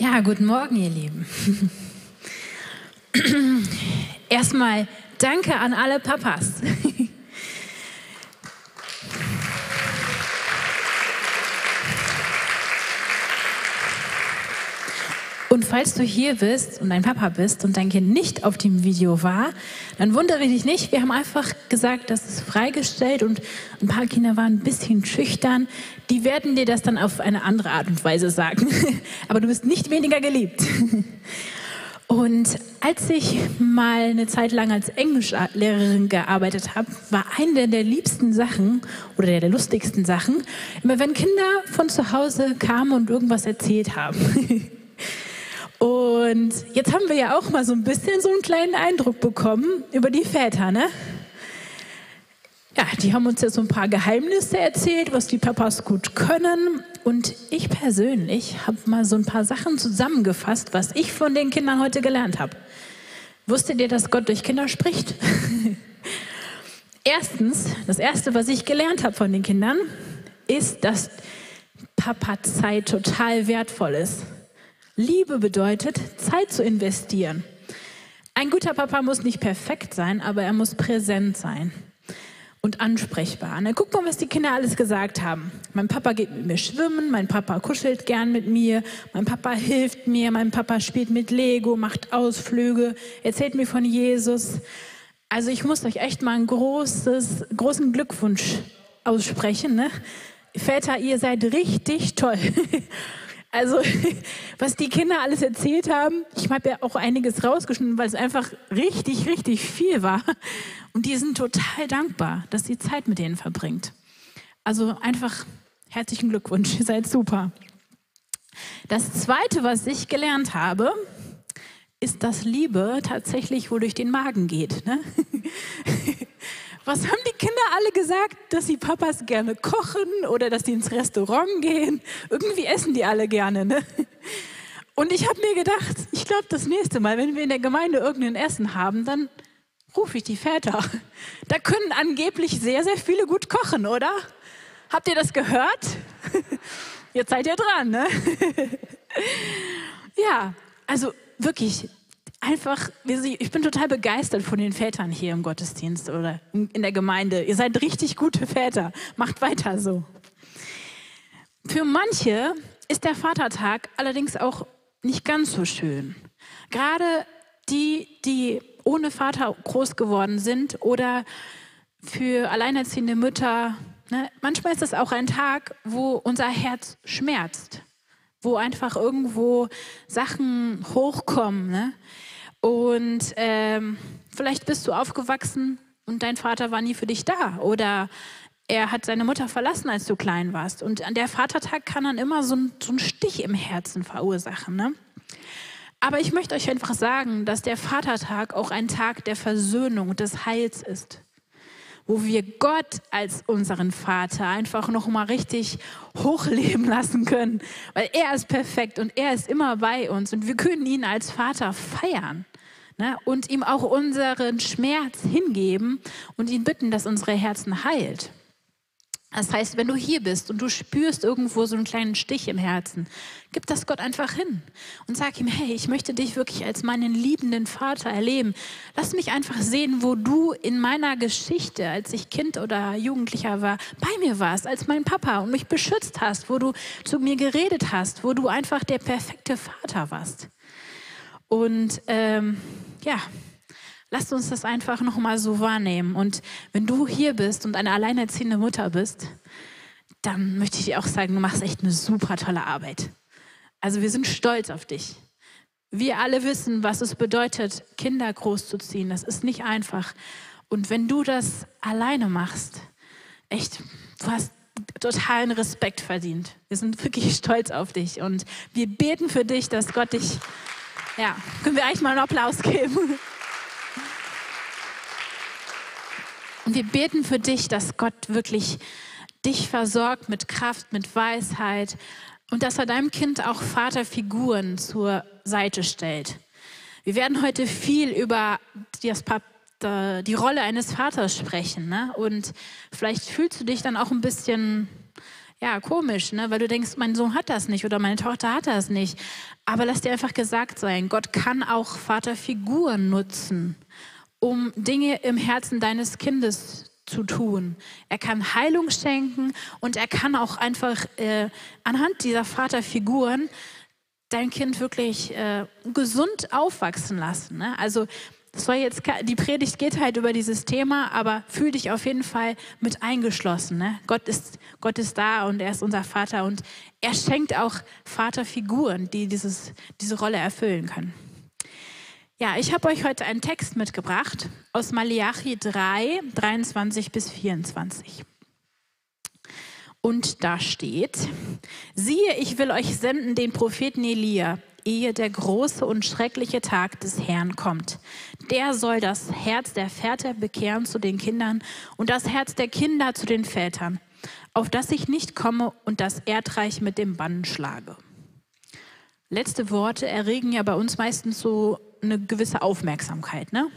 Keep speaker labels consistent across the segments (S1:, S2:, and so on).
S1: Ja, guten Morgen, ihr Lieben. Erstmal danke an alle Papas. Und falls du hier bist und dein Papa bist und dein Kind nicht auf dem Video war, dann wundere dich nicht. Wir haben einfach gesagt, das ist freigestellt und ein paar Kinder waren ein bisschen schüchtern. Die werden dir das dann auf eine andere Art und Weise sagen. Aber du bist nicht weniger geliebt. Und als ich mal eine Zeit lang als Englischlehrerin gearbeitet habe, war eine der liebsten Sachen oder der, der lustigsten Sachen, immer wenn Kinder von zu Hause kamen und irgendwas erzählt haben. Und jetzt haben wir ja auch mal so ein bisschen so einen kleinen Eindruck bekommen über die Väter, ne? Ja, die haben uns jetzt so ein paar Geheimnisse erzählt, was die Papas gut können. Und ich persönlich habe mal so ein paar Sachen zusammengefasst, was ich von den Kindern heute gelernt habe. Wusstet ihr, dass Gott durch Kinder spricht? Erstens, das Erste, was ich gelernt habe von den Kindern, ist, dass Papa-Zeit total wertvoll ist. Liebe bedeutet, Zeit zu investieren. Ein guter Papa muss nicht perfekt sein, aber er muss präsent sein und ansprechbar. Na, guck mal, was die Kinder alles gesagt haben. Mein Papa geht mit mir schwimmen, mein Papa kuschelt gern mit mir, mein Papa hilft mir, mein Papa spielt mit Lego, macht Ausflüge, erzählt mir von Jesus. Also ich muss euch echt mal einen großes, großen Glückwunsch aussprechen. Ne? Väter, ihr seid richtig toll. Also, was die Kinder alles erzählt haben, ich habe ja auch einiges rausgeschnitten, weil es einfach richtig, richtig viel war. Und die sind total dankbar, dass sie Zeit mit denen verbringt. Also einfach herzlichen Glückwunsch, ihr seid super. Das Zweite, was ich gelernt habe, ist, dass Liebe tatsächlich wohl durch den Magen geht. Ne? Was haben die Kinder alle gesagt? Dass sie Papas gerne kochen oder dass sie ins Restaurant gehen. Irgendwie essen die alle gerne. Ne? Und ich habe mir gedacht, ich glaube, das nächste Mal, wenn wir in der Gemeinde irgendein Essen haben, dann rufe ich die Väter. Da können angeblich sehr, sehr viele gut kochen, oder? Habt ihr das gehört? Jetzt seid ihr dran, ne? Ja, also wirklich, einfach, ich bin total begeistert von den Vätern hier im Gottesdienst oder in der Gemeinde. Ihr seid richtig gute Väter. Macht weiter so. Für manche ist der Vatertag allerdings auch nicht ganz so schön. Gerade die, die ohne Vater groß geworden sind oder für alleinerziehende Mütter. Ne? Manchmal ist es auch ein Tag, wo unser Herz schmerzt, wo einfach irgendwo Sachen hochkommen. Ne? Und ähm, vielleicht bist du aufgewachsen und dein Vater war nie für dich da oder er hat seine Mutter verlassen, als du klein warst. Und an der Vatertag kann dann immer so ein, so ein Stich im Herzen verursachen. Ne? Aber ich möchte euch einfach sagen, dass der Vatertag auch ein Tag der Versöhnung, des Heils ist wo wir Gott als unseren Vater einfach noch mal richtig hochleben lassen können, weil er ist perfekt und er ist immer bei uns und wir können ihn als Vater feiern ne? und ihm auch unseren Schmerz hingeben und ihn bitten, dass unsere Herzen heilt. Das heißt, wenn du hier bist und du spürst irgendwo so einen kleinen Stich im Herzen, gib das Gott einfach hin und sag ihm, hey, ich möchte dich wirklich als meinen liebenden Vater erleben. Lass mich einfach sehen, wo du in meiner Geschichte, als ich Kind oder Jugendlicher war, bei mir warst, als mein Papa und mich beschützt hast, wo du zu mir geredet hast, wo du einfach der perfekte Vater warst. Und ähm, ja, Lasst uns das einfach nochmal so wahrnehmen. Und wenn du hier bist und eine alleinerziehende Mutter bist, dann möchte ich dir auch sagen, du machst echt eine super tolle Arbeit. Also wir sind stolz auf dich. Wir alle wissen, was es bedeutet, Kinder großzuziehen. Das ist nicht einfach. Und wenn du das alleine machst, echt, du hast totalen Respekt verdient. Wir sind wirklich stolz auf dich und wir beten für dich, dass Gott dich, ja, können wir eigentlich mal einen Applaus geben? Und wir beten für dich, dass Gott wirklich dich versorgt mit Kraft, mit Weisheit und dass er deinem Kind auch Vaterfiguren zur Seite stellt. Wir werden heute viel über das, die Rolle eines Vaters sprechen. Ne? Und vielleicht fühlst du dich dann auch ein bisschen ja, komisch, ne? weil du denkst, mein Sohn hat das nicht oder meine Tochter hat das nicht. Aber lass dir einfach gesagt sein, Gott kann auch Vaterfiguren nutzen, um Dinge im Herzen deines Kindes zu tun. Er kann Heilung schenken und er kann auch einfach äh, anhand dieser Vaterfiguren dein Kind wirklich äh, gesund aufwachsen lassen. Ne? Also soll jetzt, die Predigt geht halt über dieses Thema, aber fühl dich auf jeden Fall mit eingeschlossen. Ne? Gott, ist, Gott ist da und er ist unser Vater und er schenkt auch Vaterfiguren, die dieses, diese Rolle erfüllen können. Ja, ich habe euch heute einen Text mitgebracht aus Malachi 3, 23 bis 24. Und da steht, siehe, ich will euch senden den Propheten Elia, ehe der große und schreckliche Tag des Herrn kommt. Der soll das Herz der Väter bekehren zu den Kindern und das Herz der Kinder zu den Vätern, auf das ich nicht komme und das Erdreich mit dem Bann schlage. Letzte Worte erregen ja bei uns meistens so eine gewisse Aufmerksamkeit. Ne?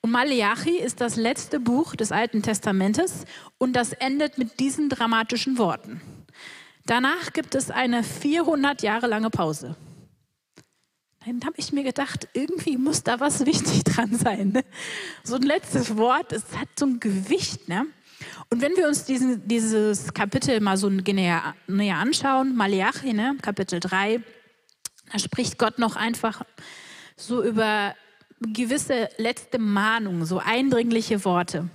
S1: Und Malachi ist das letzte Buch des Alten Testamentes und das endet mit diesen dramatischen Worten. Danach gibt es eine 400 Jahre lange Pause. Dann habe ich mir gedacht, irgendwie muss da was wichtig dran sein. Ne? So ein letztes Wort, es hat so ein Gewicht. Ne? Und wenn wir uns diesen, dieses Kapitel mal so näher, näher anschauen, Malachi, ne, Kapitel 3, da spricht Gott noch einfach so über gewisse letzte Mahnungen, so eindringliche Worte.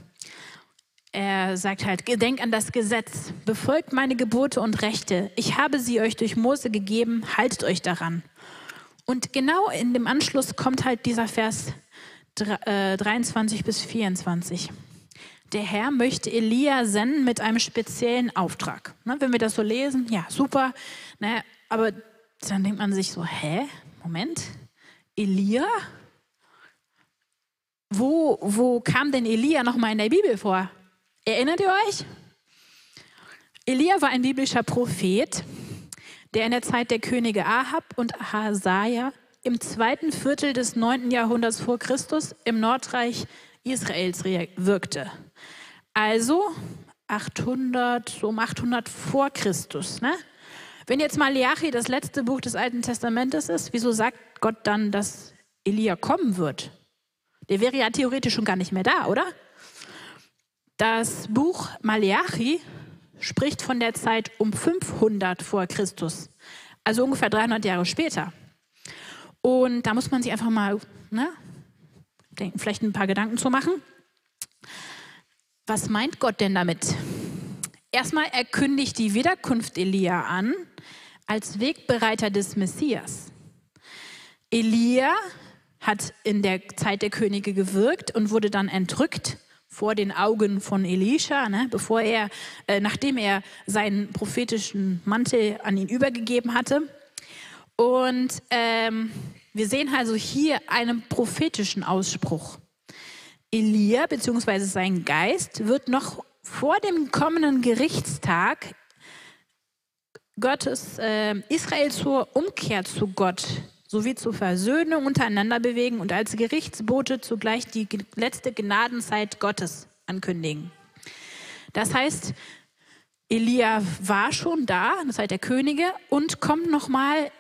S1: Er sagt halt, gedenkt an das Gesetz, befolgt meine Gebote und Rechte. Ich habe sie euch durch Mose gegeben, haltet euch daran. Und genau in dem Anschluss kommt halt dieser Vers 23 äh, bis 24. Der Herr möchte Elia senden mit einem speziellen Auftrag. Ne, wenn wir das so lesen, ja, super. Ne, aber dann denkt man sich so, hä? Moment, Elia? Wo, wo kam denn Elia nochmal in der Bibel vor? Erinnert ihr euch? Elia war ein biblischer Prophet, der in der Zeit der Könige Ahab und Hasaja im zweiten Viertel des 9. Jahrhunderts vor Christus im Nordreich Israels wirkte. Also 800, so um 800 vor Christus. Ne? Wenn jetzt Malachi das letzte Buch des Alten Testamentes ist, wieso sagt Gott dann, dass Elia kommen wird? Der wäre ja theoretisch schon gar nicht mehr da, oder? Das Buch Malachi spricht von der Zeit um 500 vor Christus, also ungefähr 300 Jahre später. Und da muss man sich einfach mal ne, denken, vielleicht ein paar Gedanken zu machen. Was meint Gott denn damit? Erstmal erkündigt die Wiederkunft Elia an als Wegbereiter des Messias. Elia hat in der Zeit der Könige gewirkt und wurde dann entrückt vor den Augen von Elisha, ne, bevor er, äh, nachdem er seinen prophetischen Mantel an ihn übergegeben hatte. Und ähm, wir sehen also hier einen prophetischen Ausspruch. Elia bzw. sein Geist wird noch vor dem kommenden Gerichtstag Gottes äh, Israel zur Umkehr zu Gott sowie zur Versöhnung untereinander bewegen und als Gerichtsbote zugleich die letzte Gnadenzeit Gottes ankündigen. Das heißt, Elia war schon da, in der der Könige, und kommt nochmal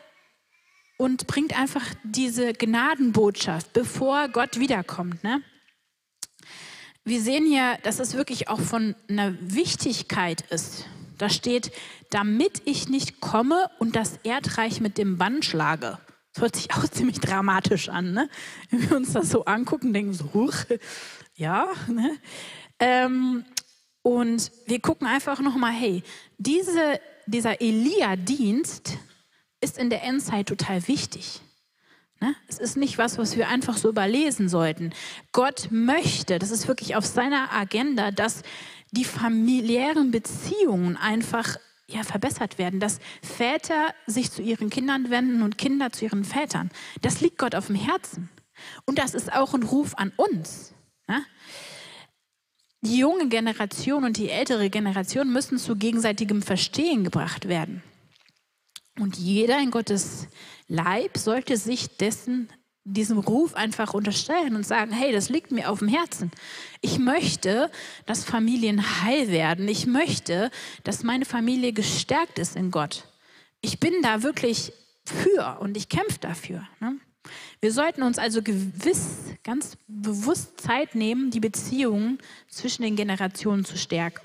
S1: und bringt einfach diese Gnadenbotschaft, bevor Gott wiederkommt. Ne? Wir sehen hier, dass es wirklich auch von einer Wichtigkeit ist. Da steht, damit ich nicht komme und das Erdreich mit dem Bann schlage. Das hört sich auch ziemlich dramatisch an, ne? Wenn wir uns das so angucken, denken so, huch, ja. Ne? Ähm, und wir gucken einfach nochmal, hey, diese, dieser Elia-Dienst ist in der Endzeit total wichtig. Ne? Es ist nicht was, was wir einfach so überlesen sollten. Gott möchte, das ist wirklich auf seiner Agenda, dass die familiären Beziehungen einfach ja, verbessert werden, dass Väter sich zu ihren Kindern wenden und Kinder zu ihren Vätern. Das liegt Gott auf dem Herzen. Und das ist auch ein Ruf an uns. Ne? Die junge Generation und die ältere Generation müssen zu gegenseitigem Verstehen gebracht werden. Und jeder in Gottes Leib sollte sich dessen diesem Ruf einfach unterstellen und sagen, hey, das liegt mir auf dem Herzen. Ich möchte, dass Familien heil werden. Ich möchte, dass meine Familie gestärkt ist in Gott. Ich bin da wirklich für und ich kämpfe dafür. Ne? Wir sollten uns also gewiss, ganz bewusst Zeit nehmen, die Beziehungen zwischen den Generationen zu stärken.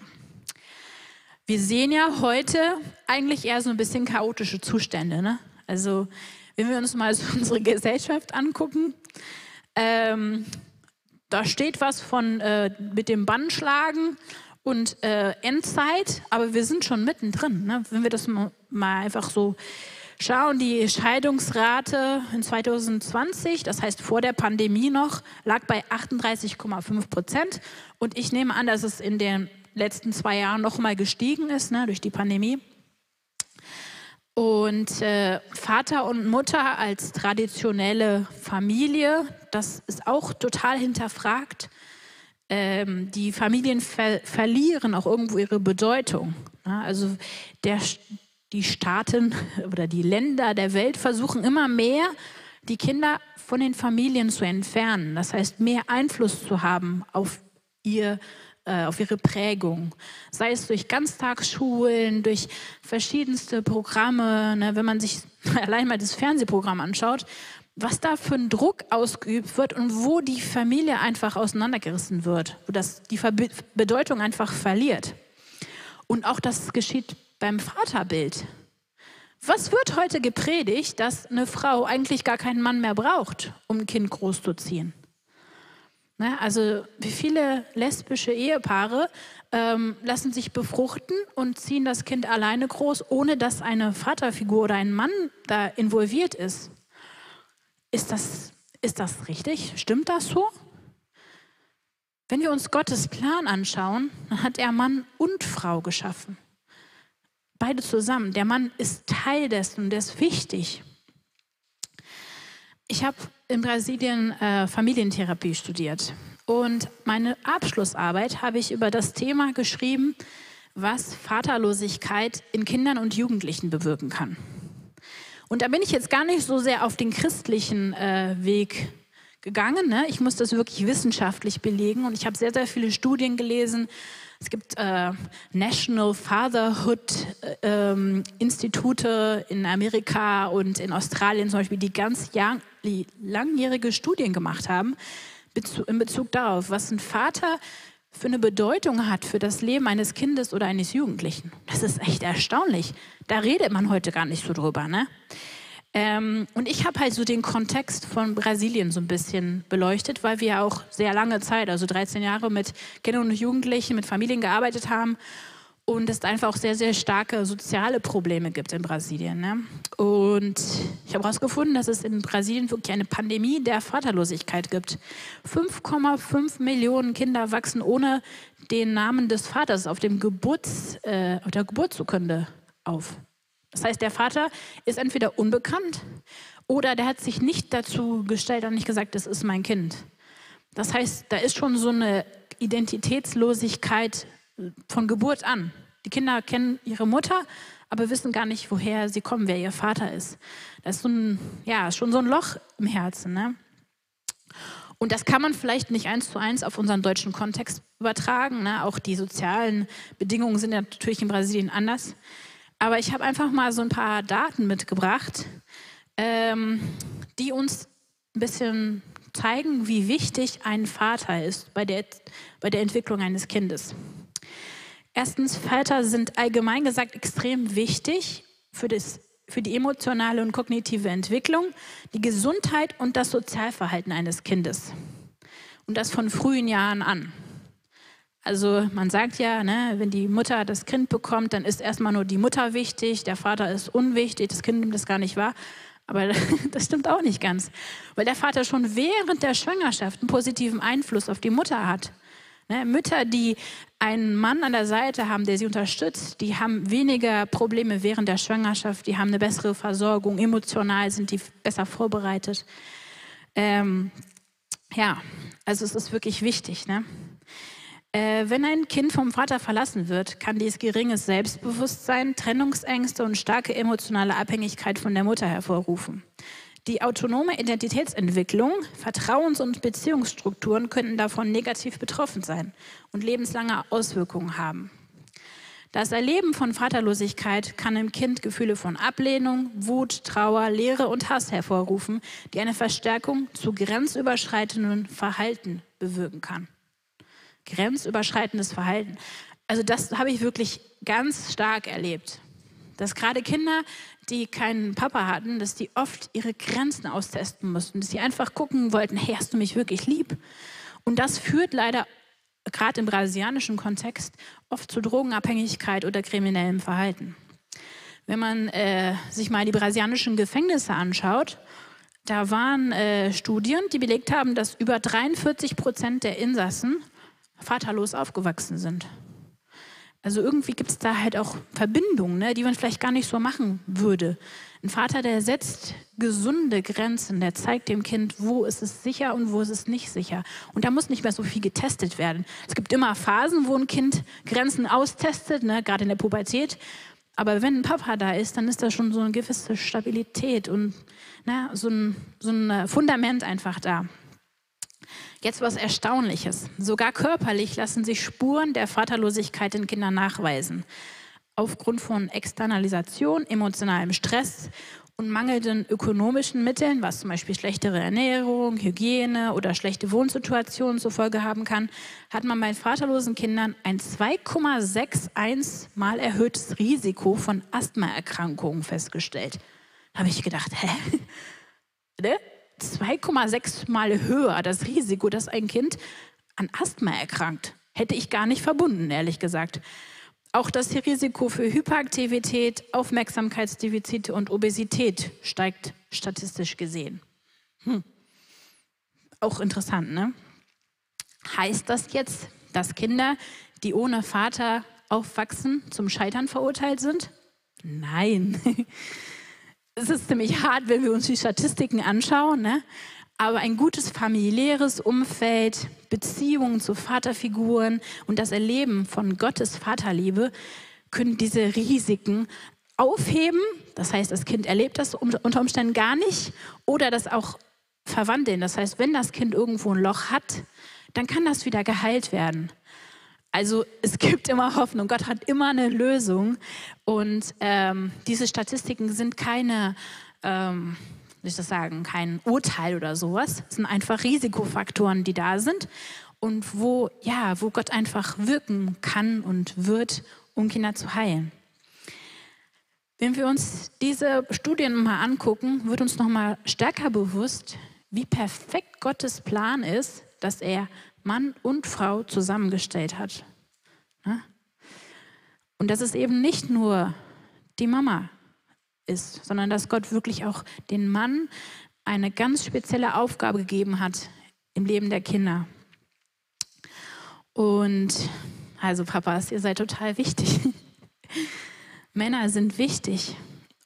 S1: Wir sehen ja heute eigentlich eher so ein bisschen chaotische Zustände. Ne? Also wenn wir uns mal so unsere Gesellschaft angucken, ähm, da steht was von äh, mit dem Bannschlagen und äh, Endzeit, aber wir sind schon mittendrin. Ne? Wenn wir das mal einfach so schauen, die Scheidungsrate in 2020, das heißt vor der Pandemie noch, lag bei 38,5 Prozent. Und ich nehme an, dass es in den letzten zwei Jahren noch mal gestiegen ist ne, durch die Pandemie. Und äh, Vater und Mutter als traditionelle Familie, das ist auch total hinterfragt. Ähm, die Familien ver verlieren auch irgendwo ihre Bedeutung. Ja, also der, die Staaten oder die Länder der Welt versuchen immer mehr, die Kinder von den Familien zu entfernen. Das heißt, mehr Einfluss zu haben auf ihr äh, auf ihre Prägung. Sei es durch Ganztagsschulen, durch verschiedenste Programme. Ne? Wenn man sich allein mal das Fernsehprogramm anschaut, was da für ein Druck ausgeübt wird und wo die Familie einfach auseinandergerissen wird, wo das die Verbe Bedeutung einfach verliert. Und auch das geschieht beim Vaterbild. Was wird heute gepredigt, dass eine Frau eigentlich gar keinen Mann mehr braucht, um ein Kind großzuziehen? Ne? Also wie viele lesbische Ehepaare ähm, lassen sich befruchten und ziehen das Kind alleine groß, ohne dass eine Vaterfigur oder ein Mann da involviert ist. Ist das, ist das richtig? Stimmt das so? Wenn wir uns Gottes Plan anschauen, dann hat er Mann und Frau geschaffen. Beide zusammen. Der Mann ist Teil dessen, der ist wichtig. Ich habe in Brasilien äh, Familientherapie studiert und meine Abschlussarbeit habe ich über das Thema geschrieben, was Vaterlosigkeit in Kindern und Jugendlichen bewirken kann. Und da bin ich jetzt gar nicht so sehr auf den christlichen äh, Weg gegangen. Ne? Ich muss das wirklich wissenschaftlich belegen und ich habe sehr, sehr viele Studien gelesen, es gibt äh, National Fatherhood äh, ähm, Institute in Amerika und in Australien zum Beispiel, die ganz Jahr, die langjährige Studien gemacht haben in Bezug darauf, was ein Vater für eine Bedeutung hat für das Leben eines Kindes oder eines Jugendlichen. Das ist echt erstaunlich. Da redet man heute gar nicht so drüber. Ne? Ähm, und ich habe halt so den Kontext von Brasilien so ein bisschen beleuchtet, weil wir auch sehr lange Zeit, also 13 Jahre mit Kindern und Jugendlichen, mit Familien gearbeitet haben und es einfach auch sehr, sehr starke soziale Probleme gibt in Brasilien. Ne? Und ich habe herausgefunden, dass es in Brasilien wirklich eine Pandemie der Vaterlosigkeit gibt. 5,5 Millionen Kinder wachsen ohne den Namen des Vaters auf, dem Geburts, äh, auf der Geburtsurkunde auf. Das heißt, der Vater ist entweder unbekannt oder der hat sich nicht dazu gestellt und nicht gesagt, das ist mein Kind. Das heißt, da ist schon so eine Identitätslosigkeit von Geburt an. Die Kinder kennen ihre Mutter, aber wissen gar nicht, woher sie kommen, wer ihr Vater ist. Das ist so ein, ja, schon so ein Loch im Herzen. Ne? Und das kann man vielleicht nicht eins zu eins auf unseren deutschen Kontext übertragen. Ne? Auch die sozialen Bedingungen sind natürlich in Brasilien anders. Aber ich habe einfach mal so ein paar Daten mitgebracht, ähm, die uns ein bisschen zeigen, wie wichtig ein Vater ist bei der, bei der Entwicklung eines Kindes. Erstens, Väter sind allgemein gesagt extrem wichtig für, das, für die emotionale und kognitive Entwicklung, die Gesundheit und das Sozialverhalten eines Kindes. Und das von frühen Jahren an. Also man sagt ja, ne, wenn die Mutter das Kind bekommt, dann ist erstmal nur die Mutter wichtig, der Vater ist unwichtig, das Kind nimmt das gar nicht wahr. Aber das stimmt auch nicht ganz, weil der Vater schon während der Schwangerschaft einen positiven Einfluss auf die Mutter hat. Ne, Mütter, die einen Mann an der Seite haben, der sie unterstützt, die haben weniger Probleme während der Schwangerschaft, die haben eine bessere Versorgung, emotional sind die besser vorbereitet. Ähm, ja, also es ist wirklich wichtig. Ne? Äh, wenn ein Kind vom Vater verlassen wird, kann dies geringes Selbstbewusstsein, Trennungsängste und starke emotionale Abhängigkeit von der Mutter hervorrufen. Die autonome Identitätsentwicklung, Vertrauens- und Beziehungsstrukturen könnten davon negativ betroffen sein und lebenslange Auswirkungen haben. Das Erleben von Vaterlosigkeit kann im Kind Gefühle von Ablehnung, Wut, Trauer, Leere und Hass hervorrufen, die eine Verstärkung zu grenzüberschreitenden Verhalten bewirken kann. Grenzüberschreitendes Verhalten. Also das habe ich wirklich ganz stark erlebt. Dass gerade Kinder, die keinen Papa hatten, dass die oft ihre Grenzen austesten mussten, dass sie einfach gucken wollten, hey, hast du mich wirklich lieb? Und das führt leider gerade im brasilianischen Kontext oft zu Drogenabhängigkeit oder kriminellem Verhalten. Wenn man äh, sich mal die brasilianischen Gefängnisse anschaut, da waren äh, Studien, die belegt haben, dass über 43 Prozent der Insassen vaterlos aufgewachsen sind. Also irgendwie gibt es da halt auch Verbindungen, ne, die man vielleicht gar nicht so machen würde. Ein Vater, der setzt gesunde Grenzen, der zeigt dem Kind, wo ist es sicher und wo ist es nicht sicher. Und da muss nicht mehr so viel getestet werden. Es gibt immer Phasen, wo ein Kind Grenzen austestet, ne, gerade in der Pubertät. Aber wenn ein Papa da ist, dann ist da schon so eine gewisse Stabilität und ne, so, ein, so ein Fundament einfach da. Jetzt was Erstaunliches. Sogar körperlich lassen sich Spuren der Vaterlosigkeit in Kindern nachweisen. Aufgrund von Externalisation, emotionalem Stress und mangelnden ökonomischen Mitteln, was zum Beispiel schlechtere Ernährung, Hygiene oder schlechte Wohnsituationen zur Folge haben kann, hat man bei vaterlosen Kindern ein 2,61 mal erhöhtes Risiko von Asthmaerkrankungen festgestellt. Habe ich gedacht, hä? Ne? 2,6 Mal höher das Risiko, dass ein Kind an Asthma erkrankt. Hätte ich gar nicht verbunden, ehrlich gesagt. Auch das Risiko für Hyperaktivität, Aufmerksamkeitsdefizite und Obesität steigt statistisch gesehen. Hm. Auch interessant, ne? Heißt das jetzt, dass Kinder, die ohne Vater aufwachsen, zum Scheitern verurteilt sind? Nein. es ist ziemlich hart, wenn wir uns die Statistiken anschauen, ne? aber ein gutes familiäres Umfeld, Beziehungen zu Vaterfiguren und das Erleben von Gottes Vaterliebe können diese Risiken aufheben. Das heißt, das Kind erlebt das unter Umständen gar nicht oder das auch verwandeln. Das heißt, wenn das Kind irgendwo ein Loch hat, dann kann das wieder geheilt werden. Also es gibt immer Hoffnung, Gott hat immer eine Lösung. Und ähm, diese Statistiken sind keine, ähm, wie ich das sagen, kein Urteil oder sowas, es sind einfach Risikofaktoren, die da sind und wo, ja, wo Gott einfach wirken kann und wird, um Kinder zu heilen. Wenn wir uns diese Studien mal angucken, wird uns noch mal stärker bewusst, wie perfekt Gottes Plan ist, dass er Mann und Frau zusammengestellt hat. Und dass es eben nicht nur die Mama ist, sondern dass Gott wirklich auch den Mann eine ganz spezielle Aufgabe gegeben hat im Leben der Kinder. Und also Papas, ihr seid total wichtig. Männer sind wichtig.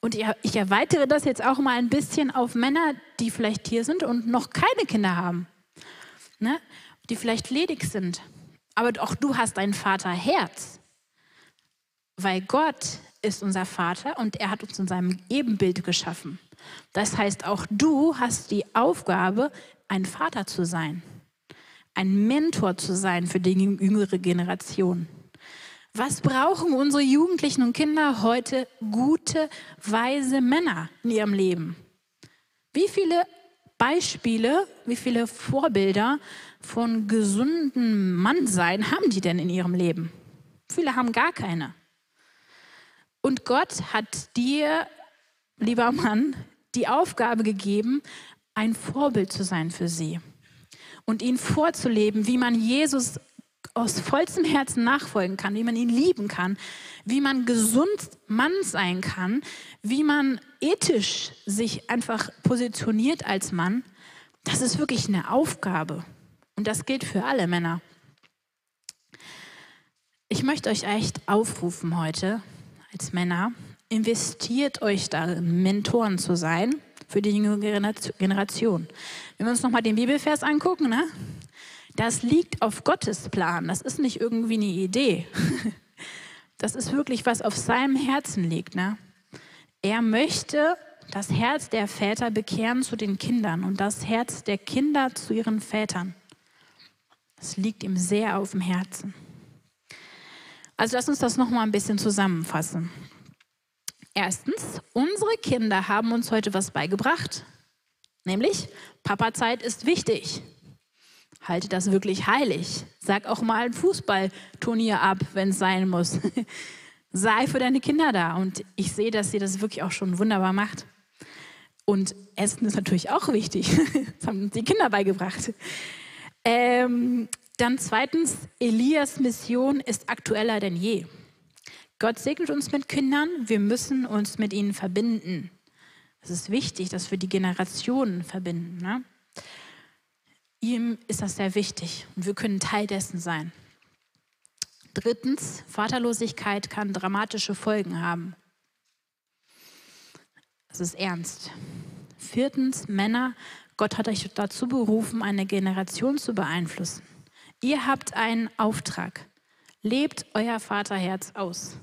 S1: Und ich erweitere das jetzt auch mal ein bisschen auf Männer, die vielleicht hier sind und noch keine Kinder haben ne? Die vielleicht ledig sind. Aber auch du hast ein Vaterherz, weil Gott ist unser Vater und er hat uns in seinem Ebenbild geschaffen. Das heißt, auch du hast die Aufgabe, ein Vater zu sein, ein Mentor zu sein für die jüngere Generation. Was brauchen unsere Jugendlichen und Kinder heute? Gute, weise Männer in ihrem Leben. Wie viele Beispiele, wie viele Vorbilder von gesundem Mannsein haben die denn in ihrem Leben? Viele haben gar keine. Und Gott hat dir, lieber Mann, die Aufgabe gegeben, ein Vorbild zu sein für sie und ihn vorzuleben, wie man Jesus aus vollstem Herzen nachfolgen kann, wie man ihn lieben kann, wie man gesund Mann sein kann, wie man ethisch sich einfach positioniert als Mann, das ist wirklich eine Aufgabe. Und das gilt für alle Männer. Ich möchte euch echt aufrufen heute als Männer, investiert euch darin, Mentoren zu sein für die jüngere Generation. Wenn wir uns nochmal den Bibelvers angucken, ne? das liegt auf Gottes Plan. Das ist nicht irgendwie eine Idee. Das ist wirklich was auf seinem Herzen liegt. Ne? Er möchte das Herz der Väter bekehren zu den Kindern und das Herz der Kinder zu ihren Vätern. Das liegt ihm sehr auf dem Herzen. Also lass uns das noch mal ein bisschen zusammenfassen. Erstens, unsere Kinder haben uns heute was beigebracht, nämlich Papazeit ist wichtig. Halte das wirklich heilig. Sag auch mal ein Fußballturnier ab, wenn es sein muss. Sei für deine Kinder da. Und ich sehe, dass sie das wirklich auch schon wunderbar macht. Und Essen ist natürlich auch wichtig. Das haben uns die Kinder beigebracht. Ähm, dann zweitens, Elias Mission ist aktueller denn je. Gott segnet uns mit Kindern, wir müssen uns mit ihnen verbinden. Es ist wichtig, dass wir die Generationen verbinden. Ne? Ihm ist das sehr wichtig und wir können Teil dessen sein. Drittens, Vaterlosigkeit kann dramatische Folgen haben. Das ist ernst. Viertens, Männer, Gott hat euch dazu berufen, eine Generation zu beeinflussen. Ihr habt einen Auftrag. Lebt euer Vaterherz aus.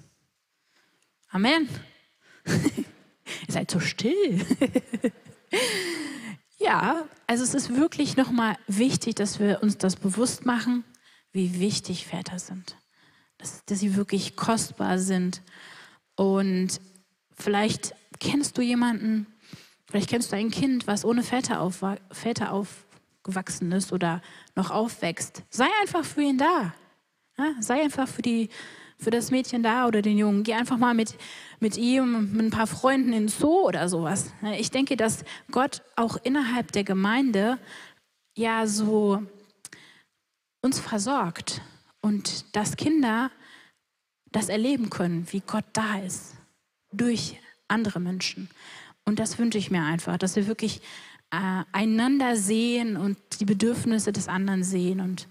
S1: Amen. Ihr seid so still. ja, also es ist wirklich nochmal wichtig, dass wir uns das bewusst machen, wie wichtig Väter sind. Dass, dass sie wirklich kostbar sind. Und vielleicht kennst du jemanden, vielleicht kennst du ein Kind, was ohne Väter, auf, Väter aufgewachsen ist oder noch aufwächst. Sei einfach für ihn da. Ja, sei einfach für die für das Mädchen da oder den Jungen. Geh einfach mal mit, mit ihm, mit ein paar Freunden in den Zoo oder sowas. Ich denke, dass Gott auch innerhalb der Gemeinde ja so uns versorgt und dass Kinder das erleben können, wie Gott da ist, durch andere Menschen. Und das wünsche ich mir einfach, dass wir wirklich äh, einander sehen und die Bedürfnisse des anderen sehen und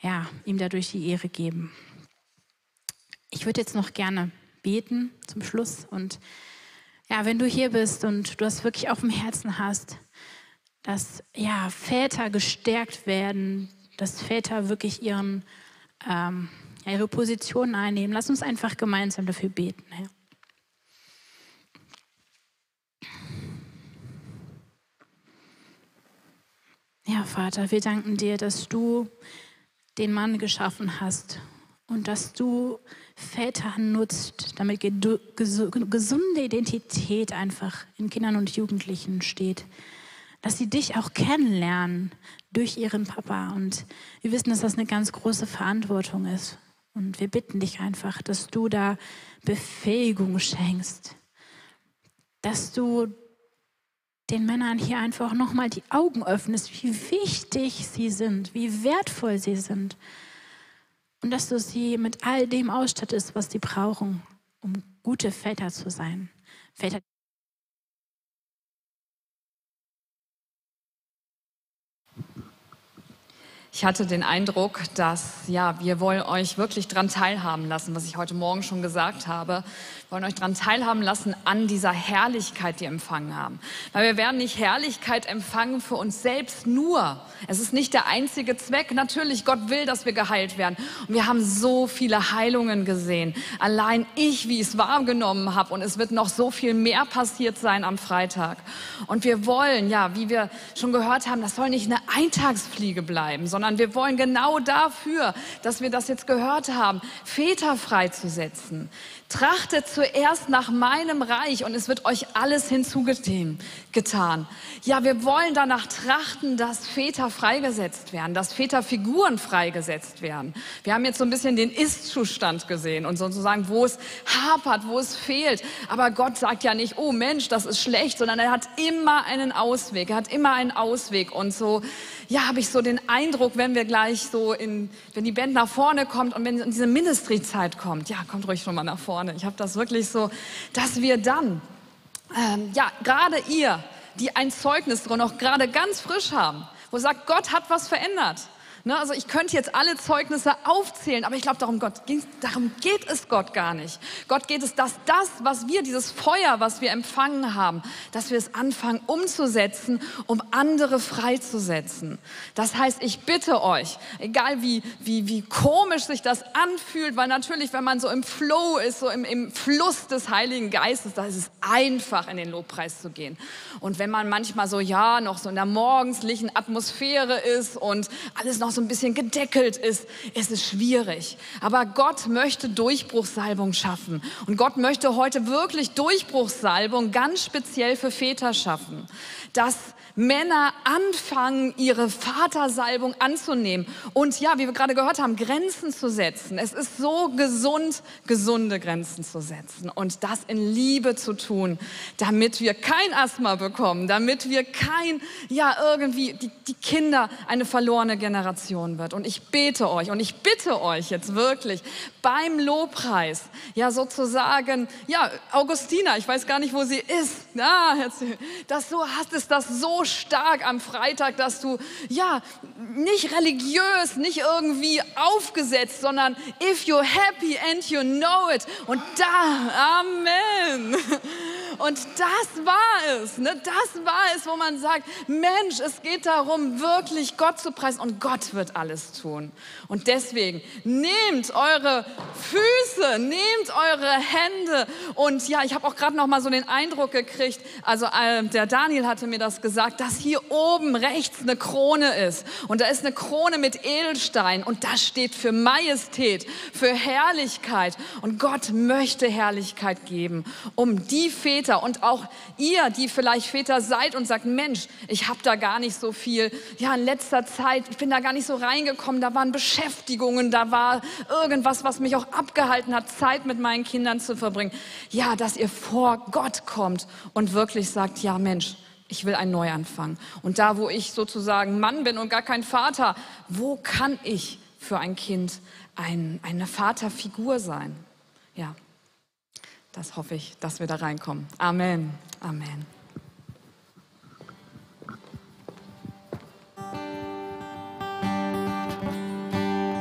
S1: ja, ihm dadurch die Ehre geben. Ich würde jetzt noch gerne beten zum Schluss. Und ja, wenn du hier bist und du das wirklich auf dem Herzen hast, dass ja, Väter gestärkt werden, dass Väter wirklich ihren, ähm, ihre Position einnehmen, lass uns einfach gemeinsam dafür beten, Herr. Ja, Vater, wir danken dir, dass du den Mann geschaffen hast und dass du Väter nutzt, damit gesunde Identität einfach in Kindern und Jugendlichen steht. Dass sie dich auch kennenlernen durch ihren Papa. Und wir wissen, dass das eine ganz große Verantwortung ist. Und wir bitten dich einfach, dass du da Befähigung schenkst. Dass du den Männern hier einfach nochmal die Augen öffnest, wie wichtig sie sind, wie wertvoll sie sind und dass du sie mit all dem ausstattest, was sie brauchen, um gute Väter zu sein. Väter,
S2: Ich hatte den Eindruck, dass ja, wir wollen euch wirklich daran teilhaben lassen, was ich heute Morgen schon gesagt habe. Wir wollen euch daran teilhaben lassen an dieser Herrlichkeit, die wir empfangen haben. Weil wir werden nicht Herrlichkeit empfangen für uns selbst nur. Es ist nicht der einzige Zweck. Natürlich, Gott will, dass wir geheilt werden. Und wir haben so viele Heilungen gesehen. Allein ich, wie ich es wahrgenommen habe. Und es wird noch so viel mehr passiert sein am Freitag. Und wir wollen, ja, wie wir schon gehört haben, das soll nicht eine Eintagsfliege bleiben, sondern sondern wir wollen genau dafür, dass wir das jetzt gehört haben, Väter freizusetzen. Trachtet zuerst nach meinem Reich und es wird euch alles hinzugetan. Ja, wir wollen danach trachten, dass Väter freigesetzt werden, dass Väterfiguren freigesetzt werden. Wir haben jetzt so ein bisschen den Ist-Zustand gesehen und sozusagen, wo es hapert, wo es fehlt. Aber Gott sagt ja nicht, oh Mensch, das ist schlecht, sondern er hat immer einen Ausweg. Er hat immer einen Ausweg. Und so, ja, habe ich so den Eindruck, wenn wir gleich so in, wenn die Band nach vorne kommt und wenn diese Ministry-Zeit kommt, ja, kommt ruhig schon mal nach vorne. Ich habe das wirklich so, dass wir dann, ähm, ja, gerade ihr, die ein Zeugnis noch gerade ganz frisch haben, wo sagt, Gott hat was verändert. Ne, also ich könnte jetzt alle Zeugnisse aufzählen, aber ich glaube, darum, darum geht es Gott gar nicht. Gott geht es, dass das, was wir, dieses Feuer, was wir empfangen haben, dass wir es anfangen umzusetzen, um andere freizusetzen. Das heißt, ich bitte euch, egal wie, wie, wie komisch sich das anfühlt, weil natürlich, wenn man so im Flow ist, so im, im Fluss des Heiligen Geistes, da ist es einfach, in den Lobpreis zu gehen. Und wenn man manchmal so, ja, noch so in der morgenslichen Atmosphäre ist und alles noch so ein bisschen gedeckelt ist, ist es schwierig. Aber Gott möchte Durchbruchssalbung schaffen. Und Gott möchte heute wirklich Durchbruchssalbung ganz speziell für Väter schaffen. Dass Männer anfangen, ihre Vatersalbung anzunehmen und ja, wie wir gerade gehört haben, Grenzen zu setzen. Es ist so gesund, gesunde Grenzen zu setzen und das in Liebe zu tun, damit wir kein Asthma bekommen, damit wir kein, ja, irgendwie die, die Kinder eine verlorene Generation wird. Und ich bete euch und ich bitte euch jetzt wirklich beim Lobpreis, ja, sozusagen, ja, Augustina, ich weiß gar nicht, wo sie ist, ja, dass du hast es das so stark am Freitag, dass du ja nicht religiös, nicht irgendwie aufgesetzt, sondern if you're happy and you know it. Und da, Amen. Und das war es, ne? das war es, wo man sagt, Mensch, es geht darum, wirklich Gott zu preisen und Gott wird alles tun. Und deswegen nehmt eure Füße, nehmt eure Hände und ja, ich habe auch gerade noch mal so den Eindruck gekriegt, also äh, der Daniel hatte mir das gesagt, dass hier oben rechts eine Krone ist und da ist eine Krone mit Edelstein und das steht für Majestät, für Herrlichkeit und Gott möchte Herrlichkeit geben, um die Väter und auch ihr, die vielleicht Väter seid und sagt, Mensch, ich habe da gar nicht so viel, ja, in letzter Zeit, ich bin da gar nicht so reingekommen, da waren Beschäftigungen, da war irgendwas, was mich auch abgehalten hat, Zeit mit meinen Kindern zu verbringen. Ja, dass ihr vor Gott kommt und wirklich sagt, ja, Mensch, ich will einen Neuanfang. Und da, wo ich sozusagen Mann bin und gar kein Vater, wo kann ich für ein Kind ein, eine Vaterfigur sein? Ja, das hoffe ich, dass wir da reinkommen. Amen. Amen.